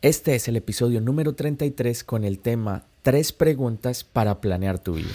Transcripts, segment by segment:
Este es el episodio número 33 con el tema Tres preguntas para planear tu vida.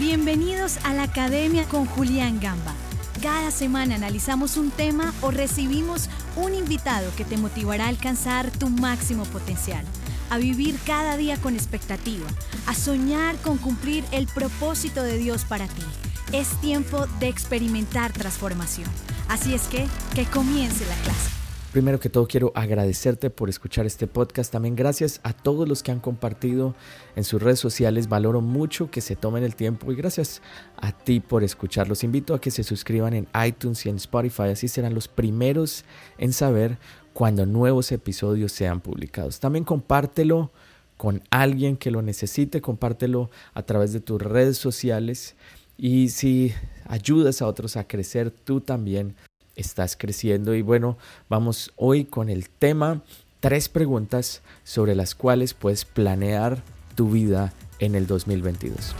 Bienvenidos a la Academia con Julián Gamba. Cada semana analizamos un tema o recibimos un invitado que te motivará a alcanzar tu máximo potencial, a vivir cada día con expectativa, a soñar con cumplir el propósito de Dios para ti. Es tiempo de experimentar transformación. Así es que, que comience la clase. Primero que todo quiero agradecerte por escuchar este podcast. También gracias a todos los que han compartido en sus redes sociales. Valoro mucho que se tomen el tiempo y gracias a ti por escuchar. Los invito a que se suscriban en iTunes y en Spotify. Así serán los primeros en saber cuando nuevos episodios sean publicados. También compártelo con alguien que lo necesite. Compártelo a través de tus redes sociales. Y si ayudas a otros a crecer, tú también estás creciendo. Y bueno, vamos hoy con el tema, tres preguntas sobre las cuales puedes planear tu vida en el 2022.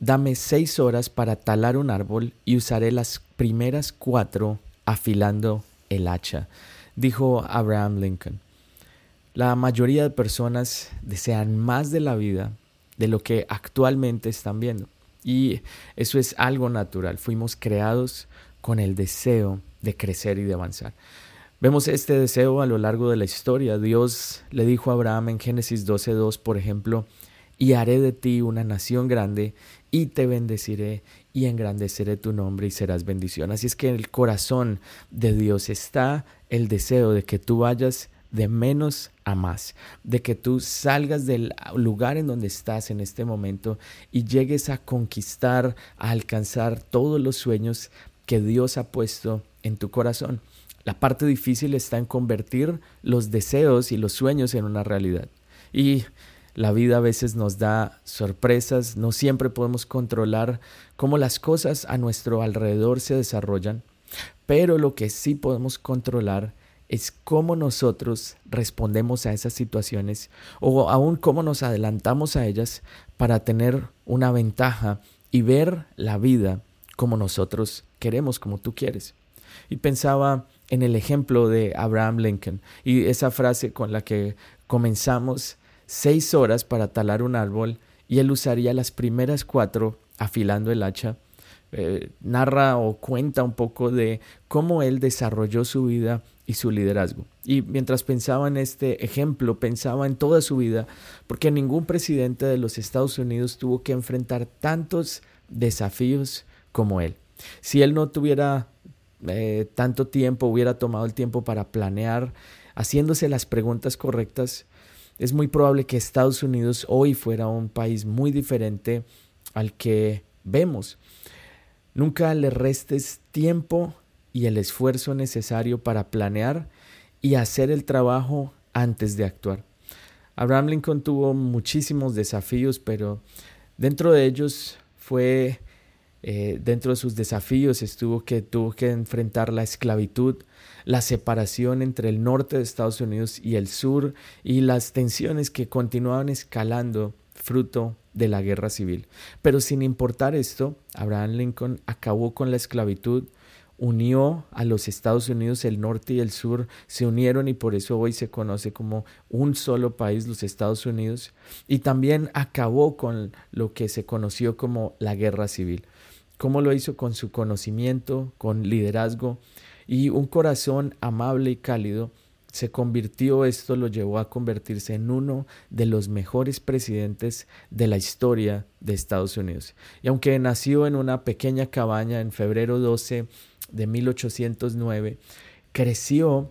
Dame seis horas para talar un árbol y usaré las primeras cuatro afilando el hacha, dijo Abraham Lincoln. La mayoría de personas desean más de la vida de lo que actualmente están viendo. Y eso es algo natural. Fuimos creados con el deseo de crecer y de avanzar. Vemos este deseo a lo largo de la historia. Dios le dijo a Abraham en Génesis 12.2, por ejemplo, y haré de ti una nación grande y te bendeciré y engrandeceré tu nombre y serás bendición. Así es que en el corazón de Dios está el deseo de que tú vayas de menos a más, de que tú salgas del lugar en donde estás en este momento y llegues a conquistar, a alcanzar todos los sueños que Dios ha puesto en tu corazón. La parte difícil está en convertir los deseos y los sueños en una realidad. Y la vida a veces nos da sorpresas, no siempre podemos controlar cómo las cosas a nuestro alrededor se desarrollan, pero lo que sí podemos controlar es cómo nosotros respondemos a esas situaciones o aún cómo nos adelantamos a ellas para tener una ventaja y ver la vida como nosotros queremos, como tú quieres. Y pensaba en el ejemplo de Abraham Lincoln y esa frase con la que comenzamos seis horas para talar un árbol y él usaría las primeras cuatro afilando el hacha. Eh, narra o cuenta un poco de cómo él desarrolló su vida y su liderazgo. Y mientras pensaba en este ejemplo, pensaba en toda su vida, porque ningún presidente de los Estados Unidos tuvo que enfrentar tantos desafíos como él. Si él no tuviera eh, tanto tiempo, hubiera tomado el tiempo para planear, haciéndose las preguntas correctas, es muy probable que Estados Unidos hoy fuera un país muy diferente al que vemos. Nunca le restes tiempo y el esfuerzo necesario para planear y hacer el trabajo antes de actuar. Abraham Lincoln tuvo muchísimos desafíos, pero dentro de ellos fue, eh, dentro de sus desafíos estuvo que tuvo que enfrentar la esclavitud, la separación entre el norte de Estados Unidos y el sur y las tensiones que continuaban escalando fruto de la guerra civil. Pero sin importar esto, Abraham Lincoln acabó con la esclavitud, unió a los Estados Unidos, el norte y el sur se unieron y por eso hoy se conoce como un solo país, los Estados Unidos, y también acabó con lo que se conoció como la guerra civil. ¿Cómo lo hizo? Con su conocimiento, con liderazgo y un corazón amable y cálido. Se convirtió, esto lo llevó a convertirse en uno de los mejores presidentes de la historia de Estados Unidos. Y aunque nació en una pequeña cabaña en febrero 12 de 1809, creció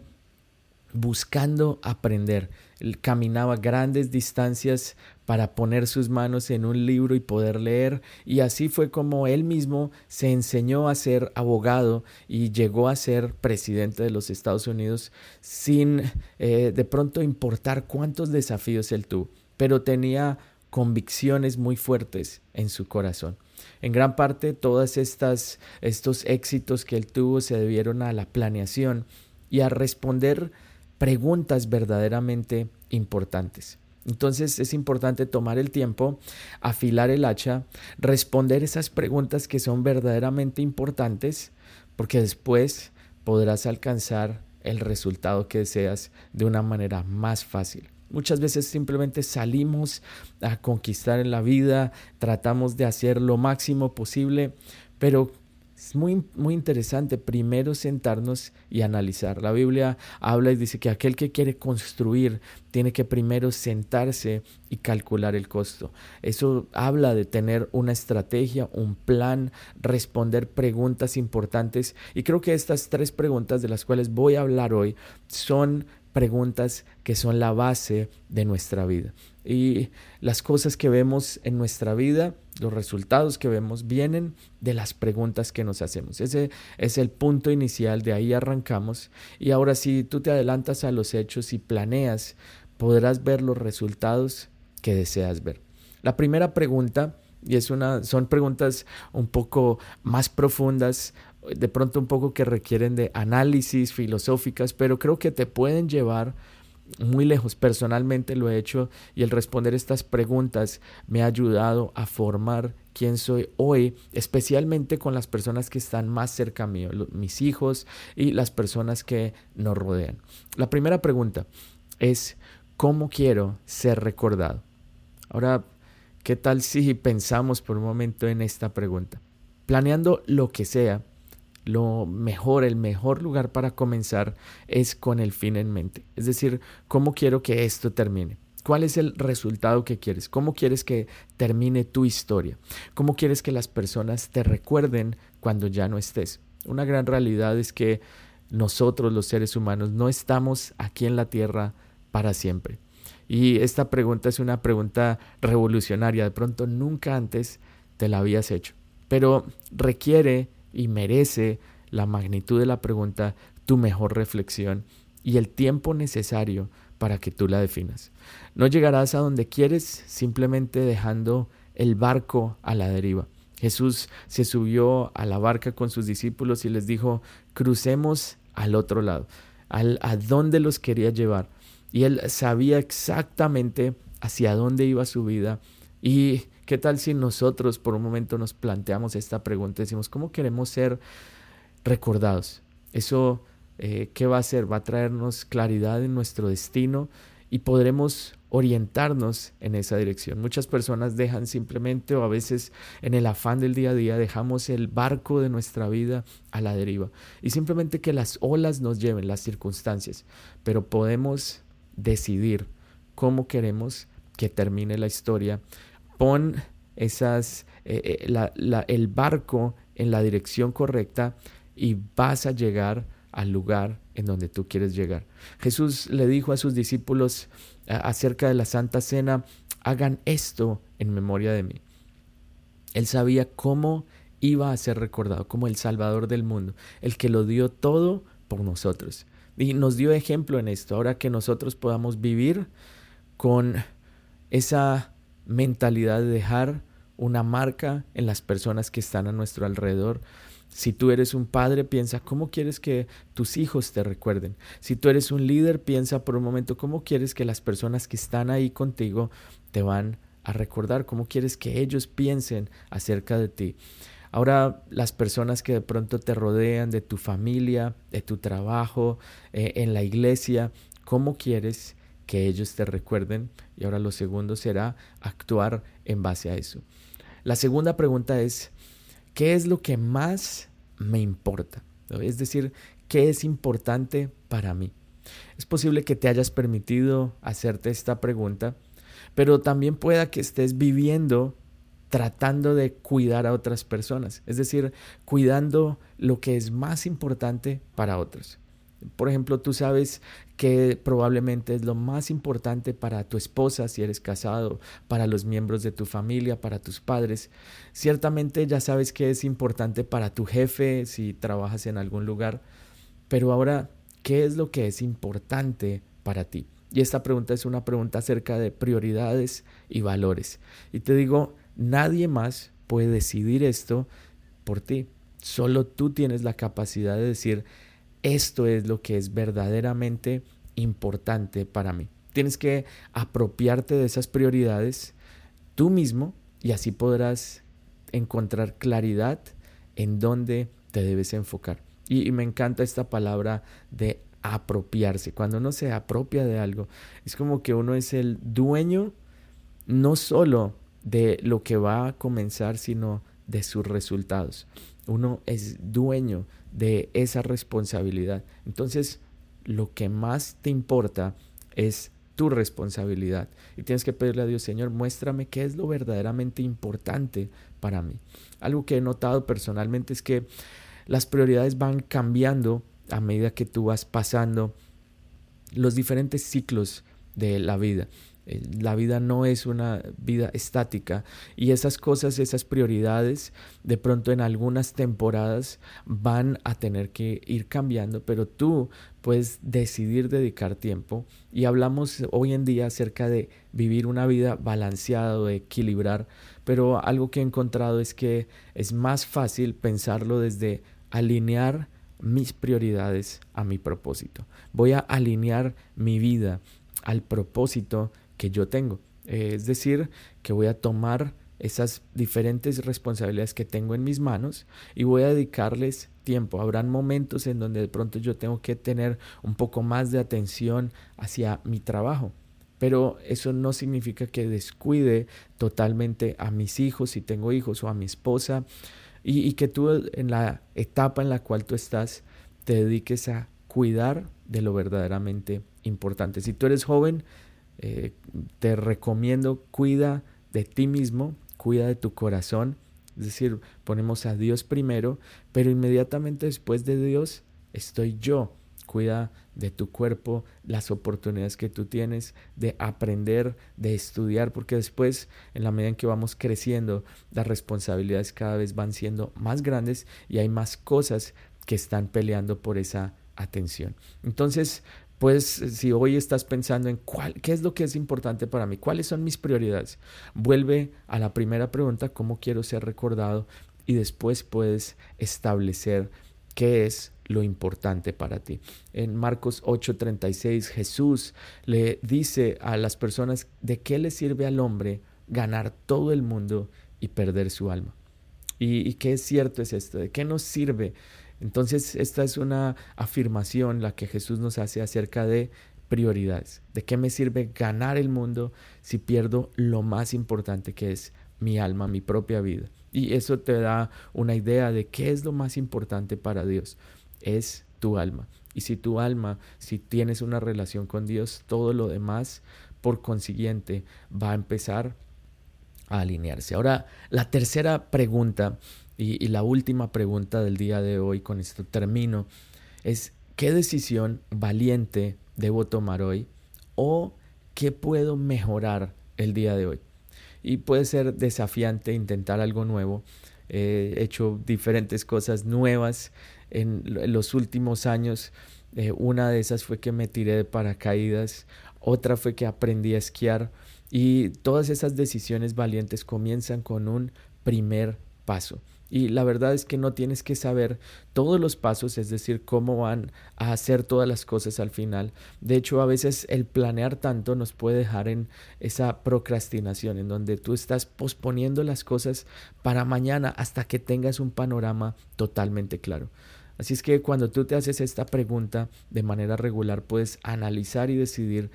buscando aprender. Él caminaba grandes distancias para poner sus manos en un libro y poder leer, y así fue como él mismo se enseñó a ser abogado y llegó a ser presidente de los Estados Unidos sin eh, de pronto importar cuántos desafíos él tuvo, pero tenía convicciones muy fuertes en su corazón. En gran parte todos estos éxitos que él tuvo se debieron a la planeación y a responder preguntas verdaderamente importantes. Entonces es importante tomar el tiempo, afilar el hacha, responder esas preguntas que son verdaderamente importantes, porque después podrás alcanzar el resultado que deseas de una manera más fácil. Muchas veces simplemente salimos a conquistar en la vida, tratamos de hacer lo máximo posible, pero es muy, muy interesante primero sentarnos y analizar. La Biblia habla y dice que aquel que quiere construir tiene que primero sentarse y calcular el costo. Eso habla de tener una estrategia, un plan, responder preguntas importantes. Y creo que estas tres preguntas de las cuales voy a hablar hoy son preguntas que son la base de nuestra vida. Y las cosas que vemos en nuestra vida, los resultados que vemos, vienen de las preguntas que nos hacemos. Ese es el punto inicial, de ahí arrancamos. Y ahora si tú te adelantas a los hechos y planeas, podrás ver los resultados que deseas ver. La primera pregunta y es una, son preguntas un poco más profundas, de pronto un poco que requieren de análisis filosóficas, pero creo que te pueden llevar muy lejos. Personalmente lo he hecho y el responder estas preguntas me ha ayudado a formar quién soy hoy, especialmente con las personas que están más cerca mío, mis hijos y las personas que nos rodean. La primera pregunta es, ¿cómo quiero ser recordado? Ahora, ¿Qué tal si pensamos por un momento en esta pregunta? Planeando lo que sea, lo mejor, el mejor lugar para comenzar es con el fin en mente. Es decir, ¿cómo quiero que esto termine? ¿Cuál es el resultado que quieres? ¿Cómo quieres que termine tu historia? ¿Cómo quieres que las personas te recuerden cuando ya no estés? Una gran realidad es que nosotros los seres humanos no estamos aquí en la tierra para siempre. Y esta pregunta es una pregunta revolucionaria. De pronto nunca antes te la habías hecho. Pero requiere y merece la magnitud de la pregunta tu mejor reflexión y el tiempo necesario para que tú la definas. No llegarás a donde quieres simplemente dejando el barco a la deriva. Jesús se subió a la barca con sus discípulos y les dijo, crucemos al otro lado, al, a dónde los quería llevar y él sabía exactamente hacia dónde iba su vida. ¿Y qué tal si nosotros por un momento nos planteamos esta pregunta? Decimos, ¿cómo queremos ser recordados? Eso, eh, ¿qué va a hacer? Va a traernos claridad en nuestro destino y podremos orientarnos en esa dirección. Muchas personas dejan simplemente o a veces en el afán del día a día dejamos el barco de nuestra vida a la deriva y simplemente que las olas nos lleven, las circunstancias, pero podemos decidir cómo queremos que termine la historia. Pon esas, eh, eh, el barco en la dirección correcta y vas a llegar al lugar en donde tú quieres llegar. Jesús le dijo a sus discípulos acerca de la Santa Cena, hagan esto en memoria de mí. Él sabía cómo iba a ser recordado como el Salvador del mundo, el que lo dio todo por nosotros. Y nos dio ejemplo en esto, ahora que nosotros podamos vivir con esa mentalidad de dejar una marca en las personas que están a nuestro alrededor. Si tú eres un padre, piensa cómo quieres que tus hijos te recuerden. Si tú eres un líder, piensa por un momento cómo quieres que las personas que están ahí contigo te van a recordar, cómo quieres que ellos piensen acerca de ti. Ahora las personas que de pronto te rodean, de tu familia, de tu trabajo, eh, en la iglesia, ¿cómo quieres que ellos te recuerden? Y ahora lo segundo será actuar en base a eso. La segunda pregunta es, ¿qué es lo que más me importa? Es decir, ¿qué es importante para mí? Es posible que te hayas permitido hacerte esta pregunta, pero también pueda que estés viviendo tratando de cuidar a otras personas, es decir, cuidando lo que es más importante para otros. Por ejemplo, tú sabes que probablemente es lo más importante para tu esposa si eres casado, para los miembros de tu familia, para tus padres. Ciertamente ya sabes que es importante para tu jefe si trabajas en algún lugar. Pero ahora, ¿qué es lo que es importante para ti? Y esta pregunta es una pregunta acerca de prioridades y valores. Y te digo, Nadie más puede decidir esto por ti. Solo tú tienes la capacidad de decir, esto es lo que es verdaderamente importante para mí. Tienes que apropiarte de esas prioridades tú mismo y así podrás encontrar claridad en dónde te debes enfocar. Y, me encanta esta palabra de apropiarse. Cuando uno se apropia de algo, es como que uno es el dueño no solo de lo que va a comenzar, sino de sus resultados. Uno es dueño de esa responsabilidad. Entonces, lo que más te importa es tu responsabilidad. Y tienes que pedirle a Dios, Señor, muéstrame qué es lo verdaderamente importante para mí. Algo que he notado personalmente es que las prioridades van cambiando a medida que tú vas pasando los diferentes ciclos de la vida. Eh, la vida no es una vida estática y esas cosas, esas prioridades, de pronto en algunas temporadas van a tener que ir cambiando, pero tú puedes decidir dedicar tiempo y hablamos hoy en día acerca de vivir una vida balanceada de equilibrar, pero algo que he encontrado es que es más fácil pensarlo desde alinear mis prioridades a mi propósito. Voy a alinear mi vida al propósito que yo tengo. Eh, es decir, que voy a tomar esas diferentes responsabilidades que tengo en mis manos y voy a dedicarles tiempo. Habrán momentos en donde de pronto yo tengo que tener un poco más de atención hacia mi trabajo. Pero eso no significa que descuide totalmente a mis hijos, si tengo hijos, o a mi esposa, y, y que tú en la etapa en la cual tú estás te dediques a cuidar de lo verdaderamente importante. Si tú eres joven, eh, te recomiendo, cuida de ti mismo, cuida de tu corazón, es decir, ponemos a Dios primero, pero inmediatamente después de Dios estoy yo. Cuida de tu cuerpo, las oportunidades que tú tienes de aprender, de estudiar, porque después, en la medida en que vamos creciendo, las responsabilidades cada vez van siendo más grandes y hay más cosas que están peleando por esa atención. Entonces, pues si hoy estás pensando en cuál, qué es lo que es importante para mí, cuáles son mis prioridades, vuelve a la primera pregunta, cómo quiero ser recordado, y después puedes establecer qué es lo importante para ti. En Marcos 8:36 Jesús le dice a las personas de qué le sirve al hombre ganar todo el mundo y perder su alma. ¿Y, y qué es cierto es esto? ¿De qué nos sirve entonces, esta es una afirmación la que Jesús nos hace acerca de prioridades. ¿De qué me sirve ganar el mundo si pierdo lo más importante que es mi alma, mi propia vida? Y eso te da una idea de qué es lo más importante para Dios. Es tu alma. Y si tu alma, si tienes una relación con Dios, todo lo demás, por consiguiente, va a empezar a alinearse. Ahora, la tercera pregunta y, la última pregunta del día de hoy, con esto termino, es ¿qué decisión valiente debo tomar hoy? ¿O qué puedo mejorar el día de hoy? Y puede ser desafiante intentar algo nuevo. he hecho diferentes cosas nuevas en los últimos años. Eh, una de esas fue que me tiré de paracaídas, otra fue que aprendí a esquiar y todas esas decisiones valientes comienzan con un primer paso. Y la verdad es que no tienes que saber todos los pasos, es decir, cómo van a hacer todas las cosas al final. De hecho, a veces el planear tanto nos puede dejar en esa procrastinación, en donde tú estás posponiendo las cosas para mañana hasta que tengas un panorama totalmente claro. Así es que cuando tú te haces esta pregunta de manera regular, puedes analizar y decidir,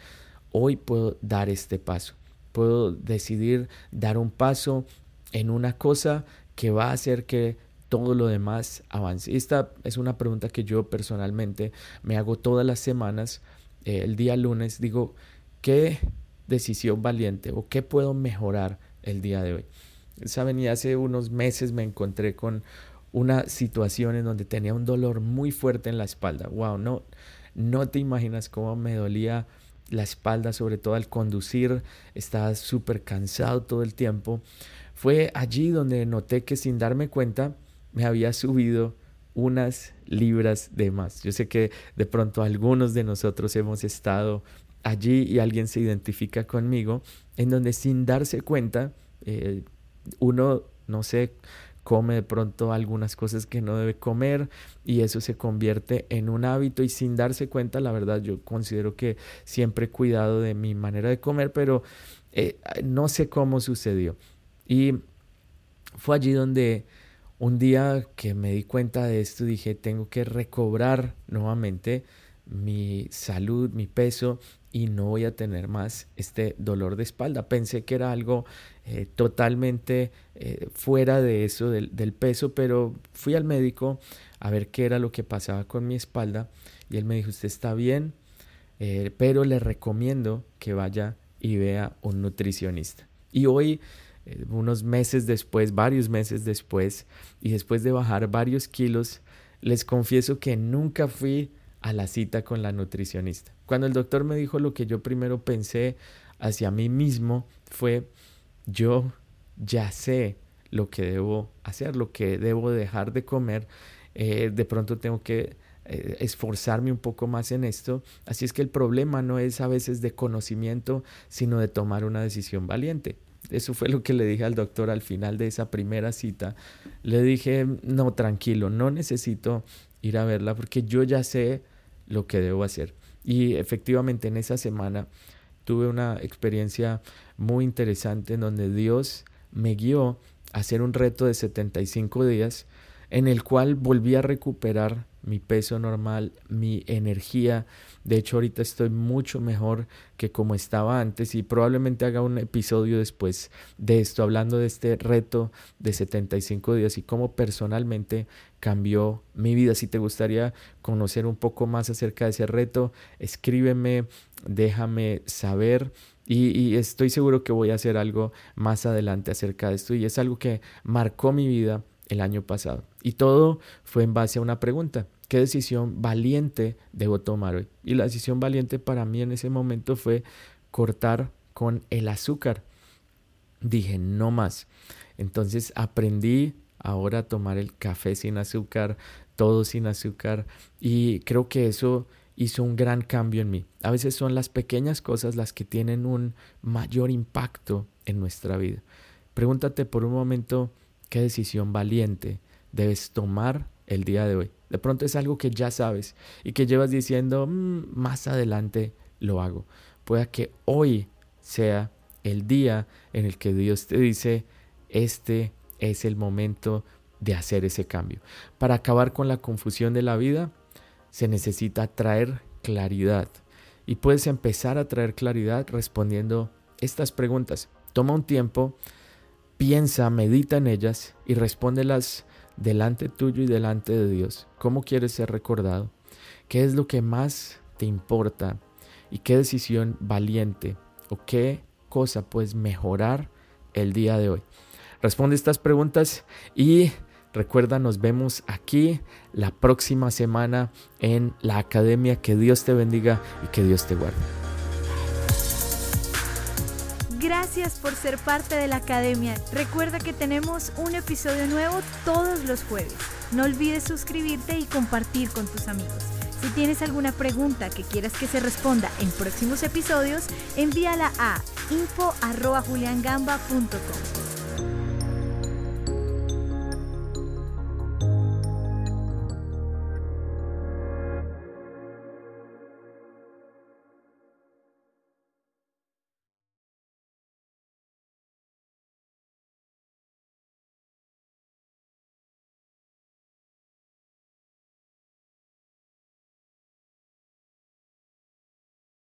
hoy puedo dar este paso. Puedo decidir dar un paso en una cosa que va a hacer que todo lo demás avance. Esta es una pregunta que yo personalmente me hago todas las semanas. Eh, el día lunes digo, ¿qué decisión valiente o qué puedo mejorar el día de hoy? Saben, y hace unos meses me encontré con una situación en donde tenía un dolor muy fuerte en la espalda. Wow, no, no te imaginas cómo me dolía la espalda, sobre todo al conducir. Estaba súper cansado todo el tiempo. Fue allí donde noté que sin darme cuenta me había subido unas libras de más. Yo sé que de pronto algunos de nosotros hemos estado allí y alguien se identifica conmigo, en donde sin darse cuenta, eh, uno, no sé, come de pronto algunas cosas que no debe comer y eso se convierte en un hábito y sin darse cuenta, la verdad, yo considero que siempre he cuidado de mi manera de comer, pero eh, no sé cómo sucedió. Y fue allí donde un día que me di cuenta de esto dije, tengo que recobrar nuevamente mi salud, mi peso y no voy a tener más este dolor de espalda. Pensé que era algo eh, totalmente eh, fuera de eso, del, peso, pero fui al médico a ver qué era lo que pasaba con mi espalda y él me dijo, usted está bien, eh, pero le recomiendo que vaya y vea un nutricionista. Y hoy, unos meses después, varios meses después, y después de bajar varios kilos, les confieso que nunca fui a la cita con la nutricionista. Cuando el doctor me dijo lo que yo primero pensé hacia mí mismo fue, yo ya sé lo que debo hacer, lo que debo dejar de comer, eh, de pronto tengo que eh, esforzarme un poco más en esto. Así es que el problema no es a veces de conocimiento, sino de tomar una decisión valiente. Eso fue lo que le dije al doctor al final de esa primera cita. Le dije, no, tranquilo, no necesito ir a verla porque yo ya sé lo que debo hacer. Y efectivamente en esa semana tuve una experiencia muy interesante en donde Dios me guió a hacer un reto de 75 días en el cual volví a recuperar mi peso normal, mi energía. De hecho, ahorita estoy mucho mejor que como estaba antes y probablemente haga un episodio después de esto, hablando de este reto de 75 días y cómo personalmente cambió mi vida. Si te gustaría conocer un poco más acerca de ese reto, escríbeme, déjame saber. Y, y, estoy seguro que voy a hacer algo más adelante acerca de esto. Y es algo que marcó mi vida el año pasado. Y todo fue en base a una pregunta. ¿Qué decisión valiente debo tomar hoy? Y la decisión valiente para mí en ese momento fue cortar con el azúcar. Dije, no más. Entonces aprendí ahora a tomar el café sin azúcar, todo sin azúcar. Y creo que eso hizo un gran cambio en mí. A veces son las pequeñas cosas las que tienen un mayor impacto en nuestra vida. Pregúntate por un momento, qué decisión valiente debes tomar el día de hoy. De pronto es algo que ya sabes y que llevas diciendo, mm, más adelante lo hago. Pueda que hoy sea el día en el que Dios te dice, este es el momento de hacer ese cambio. Para acabar con la confusión de la vida, se necesita traer claridad. Y puedes empezar a traer claridad respondiendo estas preguntas. Toma un tiempo piensa, medita en ellas y respóndelas delante tuyo y delante de Dios. ¿Cómo quieres ser recordado? ¿Qué es lo que más te importa? ¿Y qué decisión valiente o qué cosa puedes mejorar el día de hoy? Responde estas preguntas y recuerda, nos vemos aquí la próxima semana en la academia. Que Dios te bendiga y que Dios te guarde. Gracias por ser parte de la academia. Recuerda que tenemos un episodio nuevo todos los jueves. No olvides suscribirte y compartir con tus amigos. Si tienes alguna pregunta que quieras que se responda en próximos episodios, envíala a info.juliangamba.com.